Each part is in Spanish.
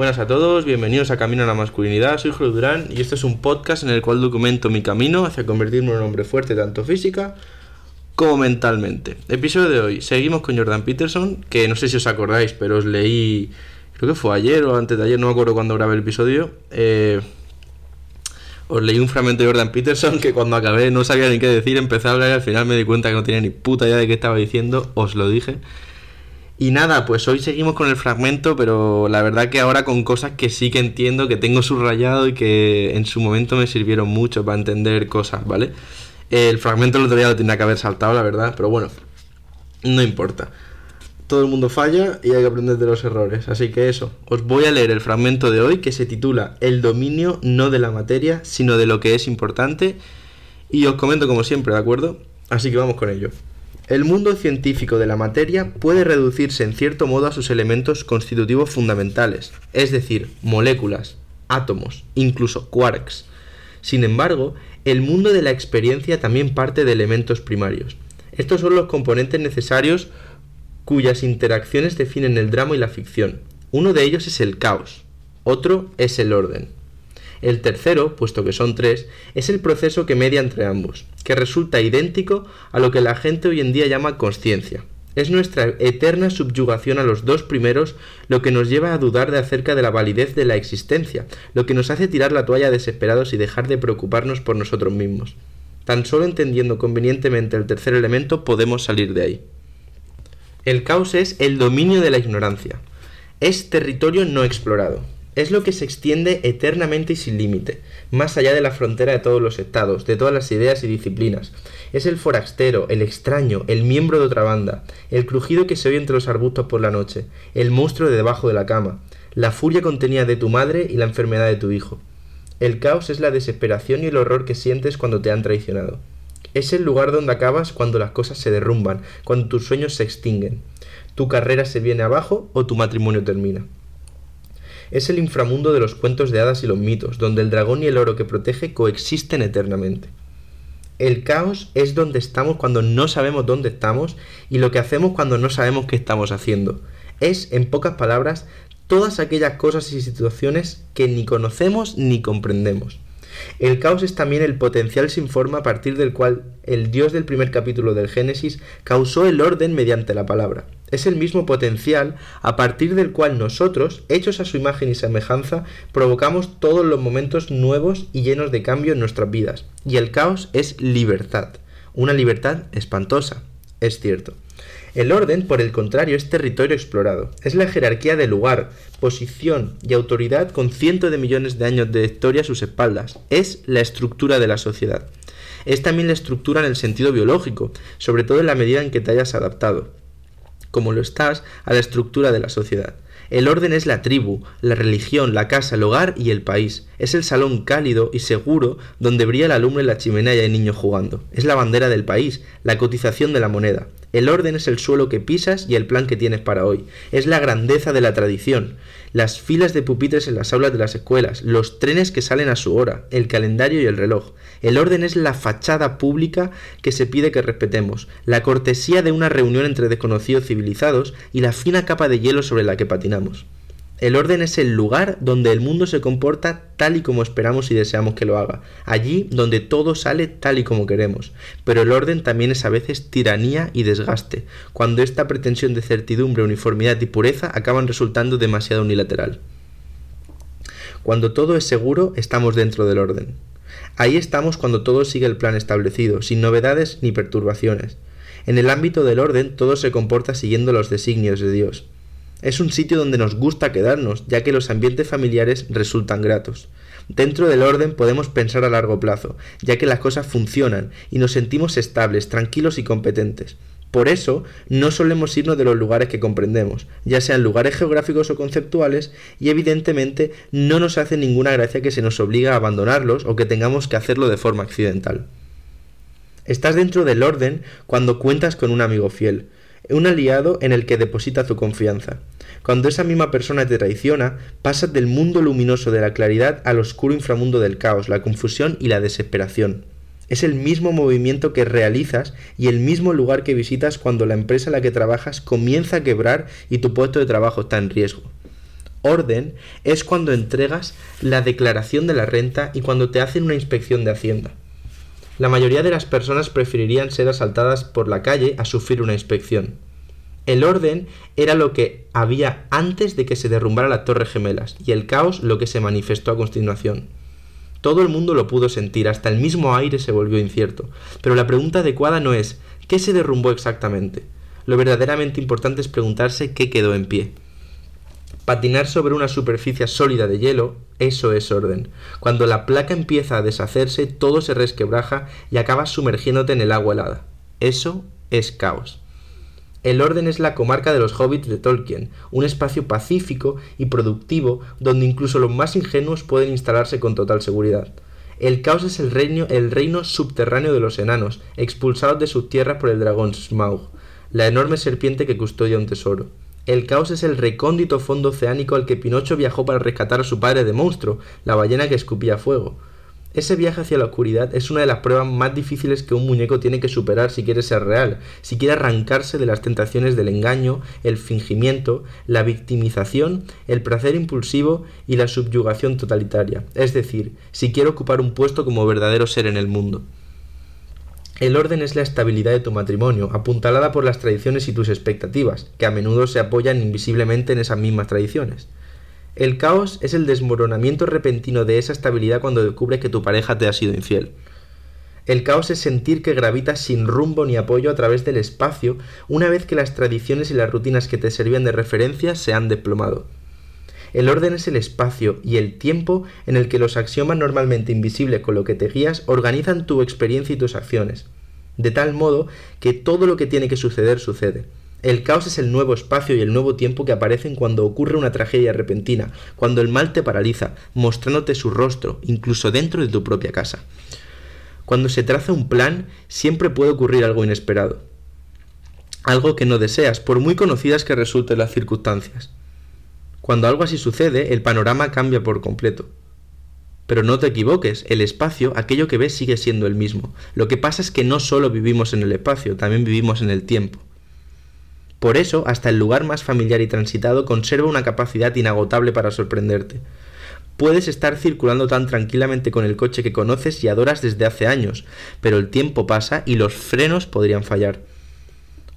Buenas a todos, bienvenidos a Camino a la Masculinidad, soy Julio Durán y este es un podcast en el cual documento mi camino hacia convertirme en un hombre fuerte tanto física como mentalmente. Episodio de hoy, seguimos con Jordan Peterson, que no sé si os acordáis, pero os leí, creo que fue ayer o antes de ayer, no me acuerdo cuando grabé el episodio. Eh, os leí un fragmento de Jordan Peterson que cuando acabé no sabía ni qué decir, empecé a hablar y al final me di cuenta que no tenía ni puta idea de qué estaba diciendo, os lo dije. Y nada, pues hoy seguimos con el fragmento, pero la verdad que ahora con cosas que sí que entiendo, que tengo subrayado y que en su momento me sirvieron mucho para entender cosas, ¿vale? El fragmento el otro día lo tenía que haber saltado, la verdad, pero bueno, no importa. Todo el mundo falla y hay que aprender de los errores. Así que eso, os voy a leer el fragmento de hoy que se titula El dominio no de la materia, sino de lo que es importante. Y os comento como siempre, ¿de acuerdo? Así que vamos con ello. El mundo científico de la materia puede reducirse en cierto modo a sus elementos constitutivos fundamentales, es decir, moléculas, átomos, incluso quarks. Sin embargo, el mundo de la experiencia también parte de elementos primarios. Estos son los componentes necesarios cuyas interacciones definen el drama y la ficción. Uno de ellos es el caos, otro es el orden. El tercero, puesto que son tres, es el proceso que media entre ambos, que resulta idéntico a lo que la gente hoy en día llama conciencia. Es nuestra eterna subyugación a los dos primeros lo que nos lleva a dudar de acerca de la validez de la existencia, lo que nos hace tirar la toalla desesperados y dejar de preocuparnos por nosotros mismos. Tan solo entendiendo convenientemente el tercer elemento podemos salir de ahí. El caos es el dominio de la ignorancia. Es territorio no explorado es lo que se extiende eternamente y sin límite, más allá de la frontera de todos los estados, de todas las ideas y disciplinas. Es el forastero, el extraño, el miembro de otra banda, el crujido que se oye entre los arbustos por la noche, el monstruo de debajo de la cama, la furia contenida de tu madre y la enfermedad de tu hijo. El caos es la desesperación y el horror que sientes cuando te han traicionado. Es el lugar donde acabas cuando las cosas se derrumban, cuando tus sueños se extinguen. Tu carrera se viene abajo o tu matrimonio termina es el inframundo de los cuentos de hadas y los mitos, donde el dragón y el oro que protege coexisten eternamente. El caos es donde estamos cuando no sabemos dónde estamos y lo que hacemos cuando no sabemos qué estamos haciendo. Es, en pocas palabras, todas aquellas cosas y situaciones que ni conocemos ni comprendemos. El caos es también el potencial sin forma a partir del cual el Dios del primer capítulo del Génesis causó el orden mediante la palabra. Es el mismo potencial a partir del cual nosotros, hechos a su imagen y semejanza, provocamos todos los momentos nuevos y llenos de cambio en nuestras vidas. Y el caos es libertad. Una libertad espantosa, es cierto. El orden, por el contrario, es territorio explorado. Es la jerarquía de lugar, posición y autoridad con cientos de millones de años de historia a sus espaldas. Es la estructura de la sociedad. Es también la estructura en el sentido biológico, sobre todo en la medida en que te hayas adaptado como lo estás, a la estructura de la sociedad. El orden es la tribu, la religión, la casa, el hogar y el país. Es el salón cálido y seguro donde brilla la lumbre en la chimenea y hay niños jugando. Es la bandera del país, la cotización de la moneda. El orden es el suelo que pisas y el plan que tienes para hoy. Es la grandeza de la tradición. Las filas de pupitres en las aulas de las escuelas, los trenes que salen a su hora, el calendario y el reloj. El orden es la fachada pública que se pide que respetemos, la cortesía de una reunión entre desconocidos civilizados y la fina capa de hielo sobre la que patinamos. El orden es el lugar donde el mundo se comporta tal y como esperamos y deseamos que lo haga, allí donde todo sale tal y como queremos. Pero el orden también es a veces tiranía y desgaste, cuando esta pretensión de certidumbre, uniformidad y pureza acaban resultando demasiado unilateral. Cuando todo es seguro, estamos dentro del orden. Ahí estamos cuando todo sigue el plan establecido, sin novedades ni perturbaciones. En el ámbito del orden todo se comporta siguiendo los designios de Dios. Es un sitio donde nos gusta quedarnos, ya que los ambientes familiares resultan gratos. Dentro del orden podemos pensar a largo plazo, ya que las cosas funcionan y nos sentimos estables, tranquilos y competentes. Por eso, no solemos irnos de los lugares que comprendemos, ya sean lugares geográficos o conceptuales, y evidentemente no nos hace ninguna gracia que se nos obliga a abandonarlos o que tengamos que hacerlo de forma accidental. Estás dentro del orden cuando cuentas con un amigo fiel, un aliado en el que deposita tu confianza. Cuando esa misma persona te traiciona, pasas del mundo luminoso de la claridad al oscuro inframundo del caos, la confusión y la desesperación. Es el mismo movimiento que realizas y el mismo lugar que visitas cuando la empresa en la que trabajas comienza a quebrar y tu puesto de trabajo está en riesgo. Orden es cuando entregas la declaración de la renta y cuando te hacen una inspección de Hacienda. La mayoría de las personas preferirían ser asaltadas por la calle a sufrir una inspección. El orden era lo que había antes de que se derrumbara la Torre Gemelas y el caos lo que se manifestó a continuación. Todo el mundo lo pudo sentir, hasta el mismo aire se volvió incierto. Pero la pregunta adecuada no es ¿qué se derrumbó exactamente? Lo verdaderamente importante es preguntarse qué quedó en pie. Patinar sobre una superficie sólida de hielo, eso es orden. Cuando la placa empieza a deshacerse, todo se resquebraja y acabas sumergiéndote en el agua helada. Eso es caos. El orden es la comarca de los hobbits de Tolkien, un espacio pacífico y productivo donde incluso los más ingenuos pueden instalarse con total seguridad. El caos es el reino, el reino subterráneo de los enanos, expulsados de sus tierras por el dragón Smaug, la enorme serpiente que custodia un tesoro. El caos es el recóndito fondo oceánico al que Pinocho viajó para rescatar a su padre de monstruo, la ballena que escupía fuego. Ese viaje hacia la oscuridad es una de las pruebas más difíciles que un muñeco tiene que superar si quiere ser real, si quiere arrancarse de las tentaciones del engaño, el fingimiento, la victimización, el placer impulsivo y la subyugación totalitaria, es decir, si quiere ocupar un puesto como verdadero ser en el mundo. El orden es la estabilidad de tu matrimonio, apuntalada por las tradiciones y tus expectativas, que a menudo se apoyan invisiblemente en esas mismas tradiciones. El caos es el desmoronamiento repentino de esa estabilidad cuando descubres que tu pareja te ha sido infiel. El caos es sentir que gravitas sin rumbo ni apoyo a través del espacio una vez que las tradiciones y las rutinas que te servían de referencia se han desplomado. El orden es el espacio y el tiempo en el que los axiomas normalmente invisibles con lo que te guías organizan tu experiencia y tus acciones, de tal modo que todo lo que tiene que suceder sucede. El caos es el nuevo espacio y el nuevo tiempo que aparecen cuando ocurre una tragedia repentina, cuando el mal te paraliza, mostrándote su rostro, incluso dentro de tu propia casa. Cuando se traza un plan, siempre puede ocurrir algo inesperado. Algo que no deseas, por muy conocidas que resulten las circunstancias. Cuando algo así sucede, el panorama cambia por completo. Pero no te equivoques, el espacio, aquello que ves, sigue siendo el mismo. Lo que pasa es que no solo vivimos en el espacio, también vivimos en el tiempo. Por eso, hasta el lugar más familiar y transitado conserva una capacidad inagotable para sorprenderte. Puedes estar circulando tan tranquilamente con el coche que conoces y adoras desde hace años, pero el tiempo pasa y los frenos podrían fallar.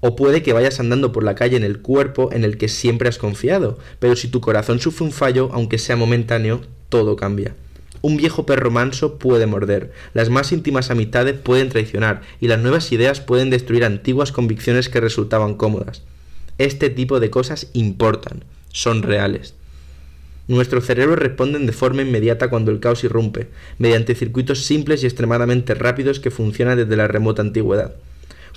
O puede que vayas andando por la calle en el cuerpo en el que siempre has confiado, pero si tu corazón sufre un fallo, aunque sea momentáneo, todo cambia. Un viejo perro manso puede morder, las más íntimas amistades pueden traicionar y las nuevas ideas pueden destruir antiguas convicciones que resultaban cómodas. Este tipo de cosas importan, son reales. Nuestros cerebros responden de forma inmediata cuando el caos irrumpe, mediante circuitos simples y extremadamente rápidos que funcionan desde la remota antigüedad.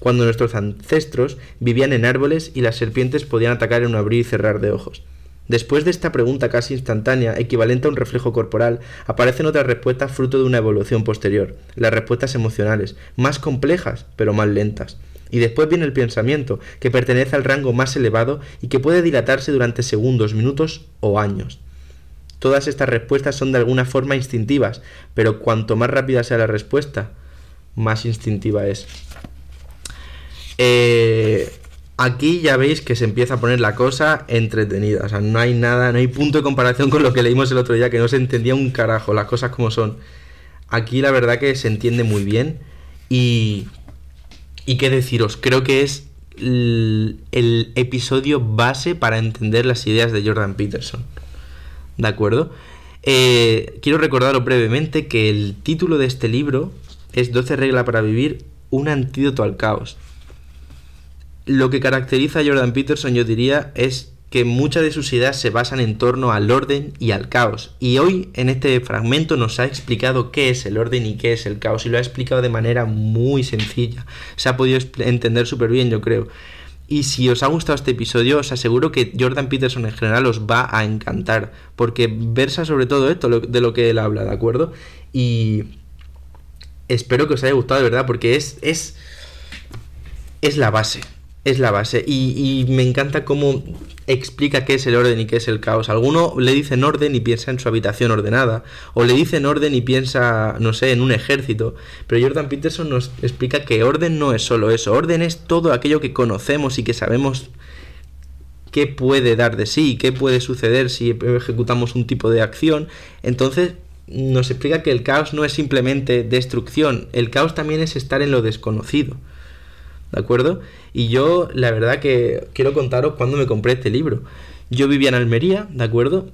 Cuando nuestros ancestros vivían en árboles y las serpientes podían atacar en un abrir y cerrar de ojos. Después de esta pregunta casi instantánea, equivalente a un reflejo corporal, aparecen otras respuestas fruto de una evolución posterior, las respuestas emocionales, más complejas, pero más lentas. Y después viene el pensamiento, que pertenece al rango más elevado y que puede dilatarse durante segundos, minutos o años. Todas estas respuestas son de alguna forma instintivas, pero cuanto más rápida sea la respuesta, más instintiva es. Eh, aquí ya veis que se empieza a poner la cosa entretenida. O sea, no hay nada, no hay punto de comparación con lo que leímos el otro día, que no se entendía un carajo, las cosas como son. Aquí la verdad que se entiende muy bien y y qué deciros, creo que es el, episodio base para entender las ideas de Jordan Peterson. ¿De acuerdo? Eh, quiero recordaros brevemente que el título de este libro es 12 reglas para vivir, un antídoto al caos. Lo que caracteriza a Jordan Peterson, yo diría, es que muchas de sus ideas se basan en torno al orden y al caos. Y hoy en este fragmento nos ha explicado qué es el orden y qué es el caos. Y lo ha explicado de manera muy sencilla. Se ha podido entender súper bien, yo creo. Y si os ha gustado este episodio, os aseguro que Jordan Peterson en general os va a encantar. Porque versa sobre todo esto de lo que él habla, ¿de acuerdo? Y espero que os haya gustado de verdad, porque es, es, es la base es la base. Y, me encanta cómo explica qué es el orden y qué es el caos. Alguno le dicen orden y piensa en su habitación ordenada. O le dicen orden y piensa, no sé, en un ejército. Pero Jordan Peterson nos explica que orden no es solo eso. Orden es todo aquello que conocemos y que sabemos qué puede dar de sí, qué puede suceder si ejecutamos un tipo de acción. Entonces nos explica que el caos no es simplemente destrucción, el caos también es estar en lo desconocido. ¿De acuerdo? Y yo, la verdad que quiero contaros cuando me compré este libro. Yo vivía en Almería, ¿de acuerdo?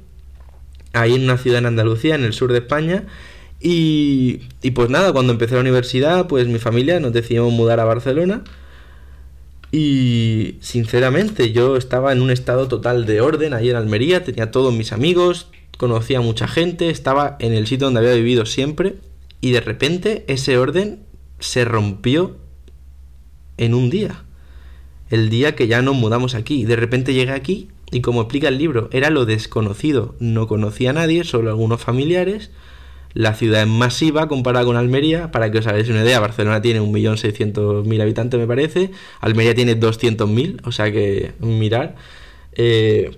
Ahí en una ciudad en Andalucía, en el sur de España. Y, y pues nada, cuando empecé la universidad, pues mi familia nos decidimos mudar a Barcelona. Y sinceramente yo estaba en un estado total de orden ahí en Almería, tenía todos mis amigos, conocía a mucha gente, estaba en el sitio donde había vivido siempre y de repente ese orden se rompió en un día. El día que ya nos mudamos aquí. De repente llegué aquí y como explica el libro, era lo desconocido. No conocía a nadie, solo algunos familiares. La ciudad es masiva comparada con Almería. Para que os hagáis una idea, Barcelona tiene 1.600.000 habitantes, me parece. Almería tiene 200.000, o sea que mirar. Eh,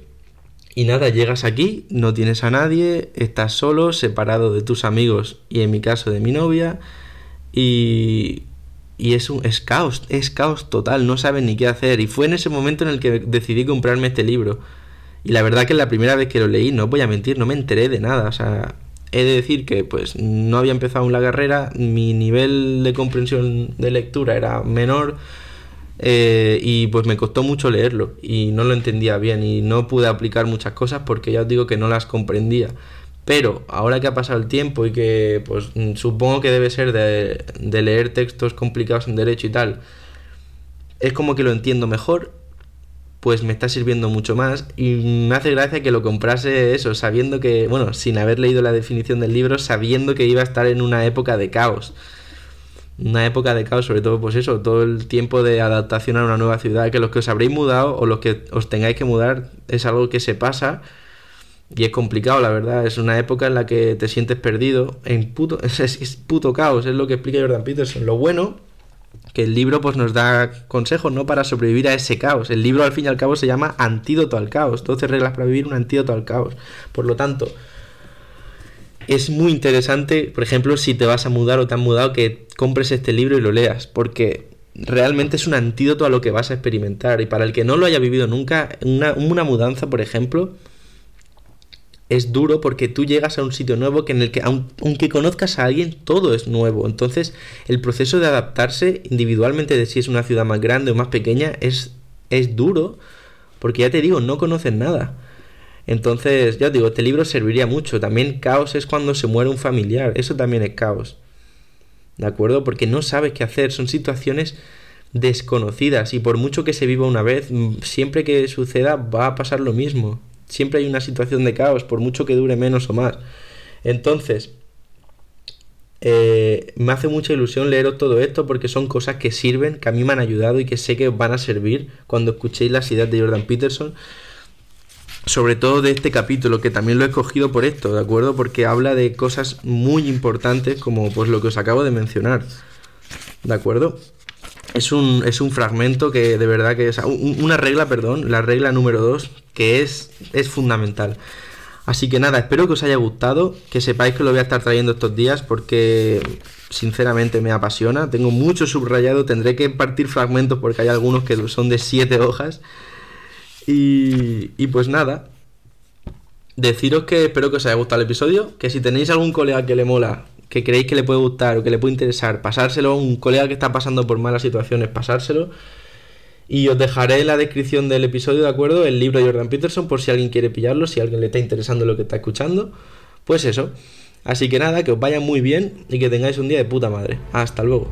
y nada, llegas aquí, no tienes a nadie, estás solo, separado de tus amigos y en mi caso de mi novia. Y, y es, un, es caos, es caos total, no sabes ni qué hacer. Y fue en ese momento en el que decidí comprarme este libro. Y la verdad que la primera vez que lo leí, no voy a mentir, no me enteré de nada. O sea, he de decir que pues no había empezado aún la carrera, mi nivel de comprensión de lectura era menor eh, y pues me costó mucho leerlo y no lo entendía bien y no pude aplicar muchas cosas porque ya os digo que no las comprendía. Pero ahora que ha pasado el tiempo y que pues supongo que debe ser de, de leer textos complicados en derecho y tal, es como que lo entiendo mejor, pues me está sirviendo mucho más y me hace gracia que lo comprase eso, sabiendo que, bueno, sin haber leído la definición del libro, sabiendo que iba a estar en una época de caos. Una época de caos, sobre todo pues eso, todo el tiempo de adaptación a una nueva ciudad, que los que os habréis mudado o los que os tengáis que mudar es algo que se pasa y es complicado, la verdad, es una época en la que te sientes perdido, en puto, es, puto caos, es lo que explica Jordan Peterson. Lo bueno que el libro pues nos da consejos no para sobrevivir a ese caos. El libro al fin y al cabo se llama Antídoto al caos, 12 reglas para vivir un antídoto al caos. Por lo tanto, es muy interesante, por ejemplo, si te vas a mudar o te han mudado, que compres este libro y lo leas, porque realmente es un antídoto a lo que vas a experimentar. Y para el que no lo haya vivido nunca, una, mudanza, por ejemplo, es duro porque tú llegas a un sitio nuevo que en el que aunque conozcas a alguien todo es nuevo entonces el proceso de adaptarse individualmente de si es una ciudad más grande o más pequeña es, es duro porque ya te digo no conoces nada entonces, ya os digo, este libro serviría mucho. También caos es cuando se muere un familiar. Eso también es caos. ¿De acuerdo? Porque no sabes qué hacer. Son situaciones desconocidas. Y por mucho que se viva una vez, mm, siempre que suceda va a pasar lo mismo. Siempre hay una situación de caos, por mucho que dure menos o más. Entonces, eh, me hace mucha ilusión leeros todo esto porque son cosas que sirven, que a mí me han ayudado y que sé que van a servir cuando escuchéis las ideas de Jordan Peterson sobre todo de este capítulo, que también lo he escogido por esto, ¿de acuerdo? Porque habla de cosas muy importantes como pues lo que os acabo de mencionar, ¿de acuerdo? Es un, es un fragmento que de verdad que es una regla, perdón, la regla número 2, que es, es fundamental. Así que nada, espero que os haya gustado, que sepáis que lo voy a estar trayendo estos días porque sinceramente me apasiona. Tengo mucho subrayado, tendré que partir fragmentos porque hay algunos que son de 7 hojas y, pues nada, deciros que espero que os haya gustado el episodio, que si tenéis algún colega que le mola, que creéis que le puede gustar o que le puede interesar, pasárselo a un colega que está pasando por malas situaciones, pasárselo. Y os dejaré en la descripción del episodio, ¿de acuerdo? El libro de Jordan Peterson, por si alguien quiere pillarlo, si a alguien le está interesando lo que está escuchando. Pues eso. Así que nada, que os vaya muy bien y que tengáis un día de puta madre. Hasta luego.